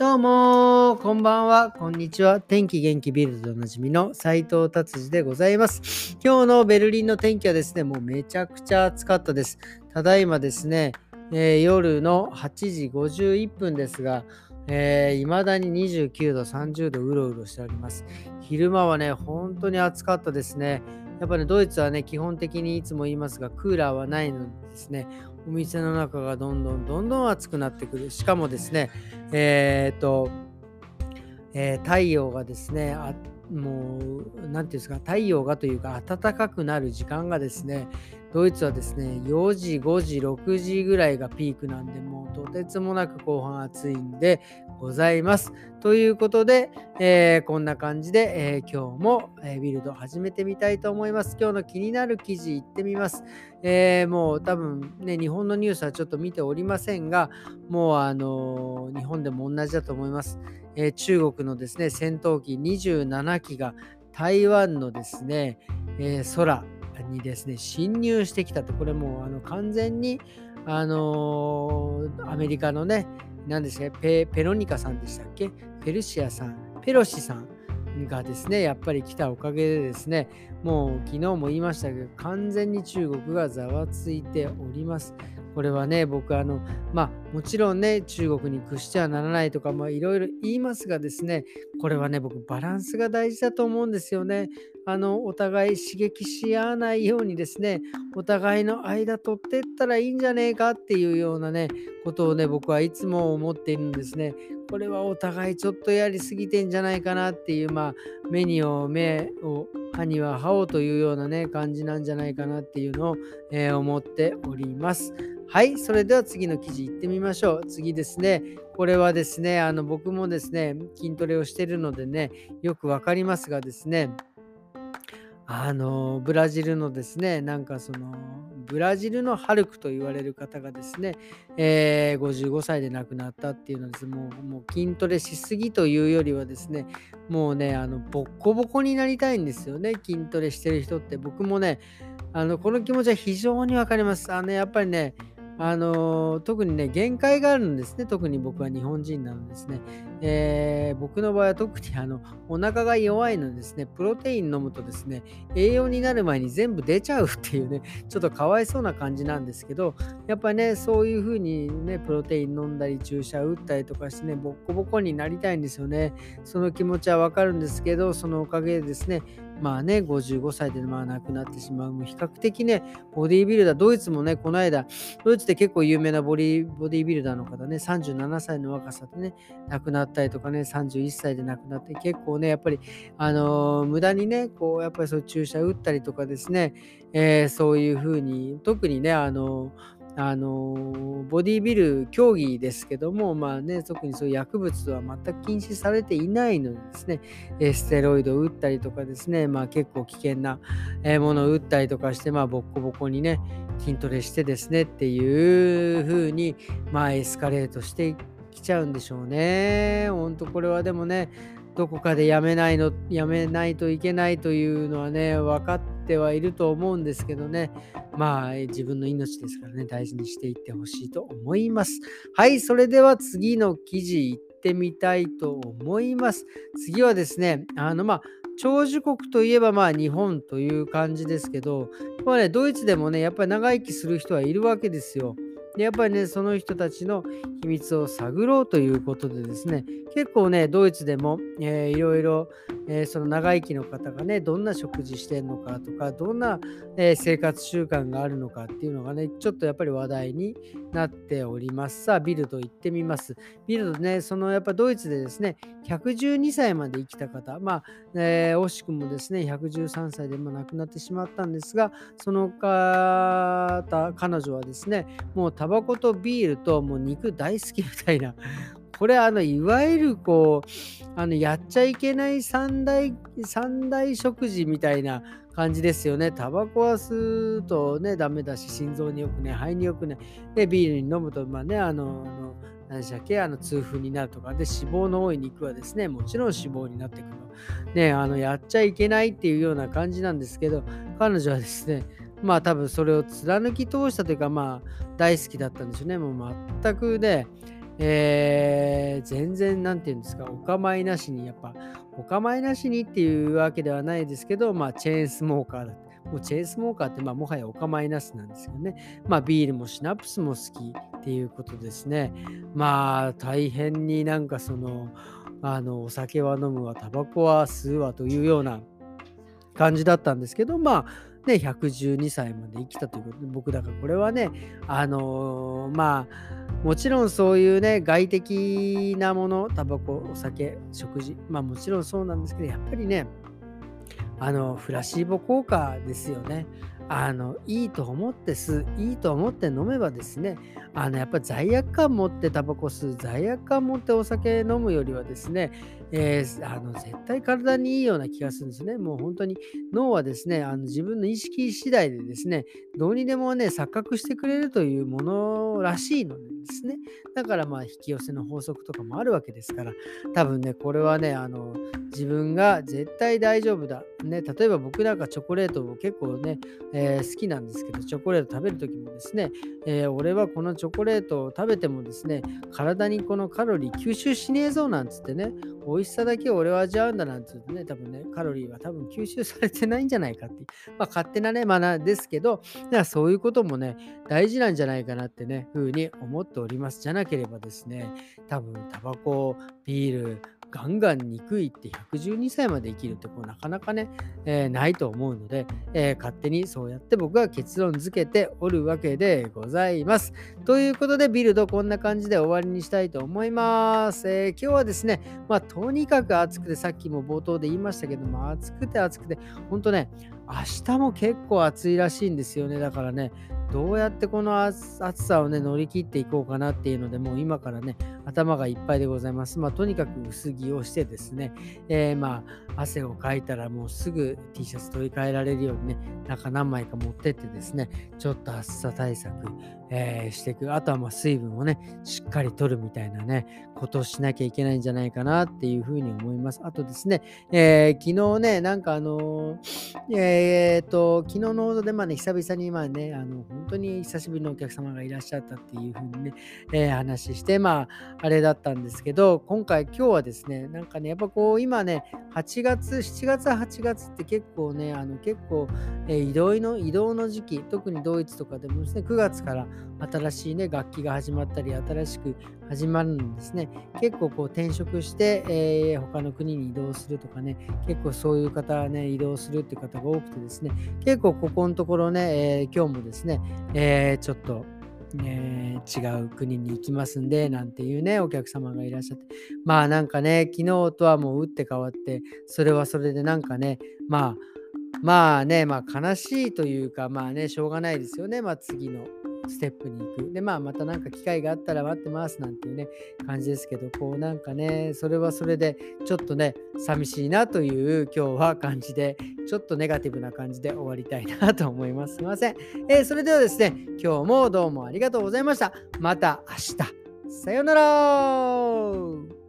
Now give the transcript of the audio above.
どうもこんばんは、こんにちは。天気元気ビルドでおなじみの斉藤達治でございます。今日のベルリンの天気はですね、もうめちゃくちゃ暑かったです。ただいまですね、えー、夜の8時51分ですが、えー、だに29度、30度うろうろしております。昼間はね、本当に暑かったですね。やっぱり、ね、ドイツはね、基本的にいつも言いますが、クーラーはないのでですね、お店の中がどんどんどんどん暑くなってくる。しかもですね、えー、っと、えー、太陽がですね、あもう、何て言うんですか、太陽がというか、暖かくなる時間がですね、ドイツはですね、4時、5時、6時ぐらいがピークなんで、もうとてつもなく後半暑いんでございます。ということで、えー、こんな感じで、えー、今日も、えー、ビルド始めてみたいと思います。今日の気になる記事いってみます。えもう多分ね、日本のニュースはちょっと見ておりませんが、もうあの日本でも同じだと思います。え中国のですね、戦闘機27機が台湾のですね、え空、にですね、侵入してきたと、これもうあの完全に、あのー、アメリカのね、何ですかペ、ペロニカさんでしたっけ？ペルシアさん、ペロシさんがですね、やっぱり来たおかげでですね、もう昨日も言いましたけど、完全に中国がざわついております。これはね、僕、あの、まあ、もちろんね、中国に屈してはならないとか、まあ、いろいろ言いますがですね、これはね、僕、バランスが大事だと思うんですよね。あの、お互い刺激し合わないようにですね、お互いの間取ってったらいいんじゃねえかっていうようなね、ことをね、僕はいつも思っているんですね。これはお互いちょっとやりすぎてんじゃないかなっていう、まあ、目にを目を、歯には歯をというようなね、感じなんじゃないかなっていうのを、えー、思っております。はい、それでは次の記事いってみましょう。次ですね、これはですね、あの僕もですね、筋トレをしてるのでね、よくわかりますがですね、あのブラジルのですね、なんかそのブラジルのハルクと言われる方がですね、えー、55歳で亡くなったっていうのです。もうもう筋トレしすぎというよりはですねもうねあのボッコボコになりたいんですよね。筋トレしてる人って。僕もねあのこの気持ちは非常にわかります。あのやっぱりねあの特にね、限界があるんですね。特に僕は日本人なのですね。えー、僕の場合は特にあのお腹が弱いのですね、プロテイン飲むとですね、栄養になる前に全部出ちゃうっていうね、ちょっとかわいそうな感じなんですけど、やっぱね、そういう風にね、プロテイン飲んだり、注射打ったりとかしてね、ボッコボコになりたいんですよね。その気持ちはわかるんですけど、そのおかげでですね、まあね、55歳でまあ亡くなってしまう。も比較的ね、ボディービルダー、ドイツもね、この間、ドイツって結構有名なボディボディービルダーの方ね、37歳の若さでね、亡くなったりとかね、31歳で亡くなって、結構ね、やっぱり、あのー、無駄にね、こう、やっぱりそう注射打ったりとかですね、えー、そういうふうに、特にね、あのーあのボディビル競技ですけども、まあね、特にそういう薬物は全く禁止されていないのでですね、ステロイドを打ったりとかですね、まあ、結構危険なものを打ったりとかして、まあ、ボッコボコにね、筋トレしてですねっていう風に、まあ、エスカレートしてきちゃうんでしょうね。ほんとこれはでもね、どこかでやめないの、やめないといけないというのはね、分かってはいると思うんですけどね。まあ、自分の命ですからね、大事にしていってほしいと思います。はい、それでは次の記事いってみたいと思います。次はですね、あの、まあ、長寿国といえばまあ日本という感じですけど、まあね、ドイツでもね、やっぱり長生きする人はいるわけですよ。でやっぱりね、その人たちの秘密を探ろうということでですね、結構ね、ドイツでも、えー、いろいろ、えー、その長生きの方がね、どんな食事してるのかとか、どんな、えー、生活習慣があるのかっていうのがね、ちょっとやっぱり話題になっております。さあ、ビルド行ってみます。ビルドね、そのやっぱドイツでですね、112歳まで生きた方、まあ、えー、惜しくもですね、113歳でも亡くなってしまったんですが、その方、彼女はですね、もうタバコとビールともう肉大好きみたいな、これあのいわゆるこうあのやっちゃいけない三大三大食事みたいな感じですよね。タバコは吸うとねダメだし心臓によくね肺によくねでビールに飲むとまあねあの何でしたっけあの痛風になるとかで脂肪の多い肉はですねもちろん脂肪になってくるねあのやっちゃいけないっていうような感じなんですけど彼女はですねまあ多分それを貫き通したというかまあ大好きだったんでしょうねもう全くねえー、全然なんて言うんですか、お構いなしに、やっぱ、お構いなしにっていうわけではないですけど、まあ、チェーンスモーカーだってもうチェーンスモーカーって、まあ、もはやお構いなしなんですよね。まあ、ビールもシナプスも好きっていうことですね。まあ、大変になんかその、あの、お酒は飲むわ、タバコは吸うわというような感じだったんですけど、まあ、ね、112歳まで生きたということで、僕だからこれはね、あのー、まあ、もちろんそういうね、外的なもの、タバコ、お酒、食事、まあもちろんそうなんですけど、やっぱりね、あの、フラシーボ効果ですよね。あの、いいと思って吸う、いいと思って飲めばですね、あの、やっぱり罪悪感持ってタバコ吸う、罪悪感持ってお酒飲むよりはですね、えー、あの絶対体にいいような気がするんですね。もう本当に脳はですね、あの自分の意識次第でですね、どうにでもね、錯覚してくれるというものらしいのでですね。だからまあ引き寄せの法則とかもあるわけですから、多分ね、これはね、あの自分が絶対大丈夫だ。ね、例えば僕なんかチョコレートを結構ね、えー、え好きなんですけど、チョコレート食べるときもですね、えー、俺はこのチョコレートを食べてもですね、体にこのカロリー吸収しねえぞなんつってね、美味しさだけ俺は味わうんだなんて言うとね、多分ね、カロリーは多分吸収されてないんじゃないかって、まあ勝手なね、まあですけど、だからそういうこともね、大事なんじゃないかなってね、ふうに思っております。じゃなければですね、多分タバコ、ビール、ガンガン憎いって112歳まで生きるってこうなかなかね、えー、ないと思うので、えー、勝手にそうやって僕は結論付けておるわけでございます。ということでビルドこんな感じで終わりにしたいと思います。えー、今日はですね、まあとにかく暑くてさっきも冒頭で言いましたけども暑くて暑くて本当ね明日も結構暑いらしいんですよね。だからね、どうやってこの暑さをね、乗り切っていこうかなっていうので、もう今からね、頭がいっぱいでございます。まあ、とにかく薄着をしてですね、えー、まあ、汗をかいたらもうすぐ T シャツ取り替えられるようにね、中何枚か持ってってですね、ちょっと暑さ対策、えー、していく。あとはまあ水分をね、しっかり取るみたいなね、ことをしなきゃいけないんじゃないかなっていうふうに思います。あとですね、えー、昨日ね、なんかあのー、え、っと、昨日の放送でまあね、久々にまあね、あの、本当に久しぶりのお客様がいらっしゃったっていうふうにね、えー、話して、まあ、あれだったんですけど、今回、今日はですね、なんかね、やっぱこう、今ね、8月、7月、8月って結構ね、あの結構、えー、移動の、移動の時期、特にドイツとかでもですね、9月から新しいね、楽器が始まったり、新しく始まるんですね。結構こう転職して、えー、他の国に移動するとかね、結構そういう方ね、移動するって方が多くてですね、結構ここのところね、えー、今日もですね、えー、ちょっと、えー、違う国に行きますんで、なんていうね、お客様がいらっしゃって、まあなんかね、昨日とはもう打って変わって、それはそれでなんかね、まあ、まあね、まあ悲しいというか、まあね、しょうがないですよね、まあ次のステップに行く。で、まあ、またなんか機会があったら待ってますなんていうね、感じですけど、こうなんかね、それはそれで、ちょっとね、寂しいなという今日は感じで、ちょっとネガティブな感じで終わりたいなと思います。すいません。えー、それではですね、今日もどうもありがとうございました。また明日。さようなら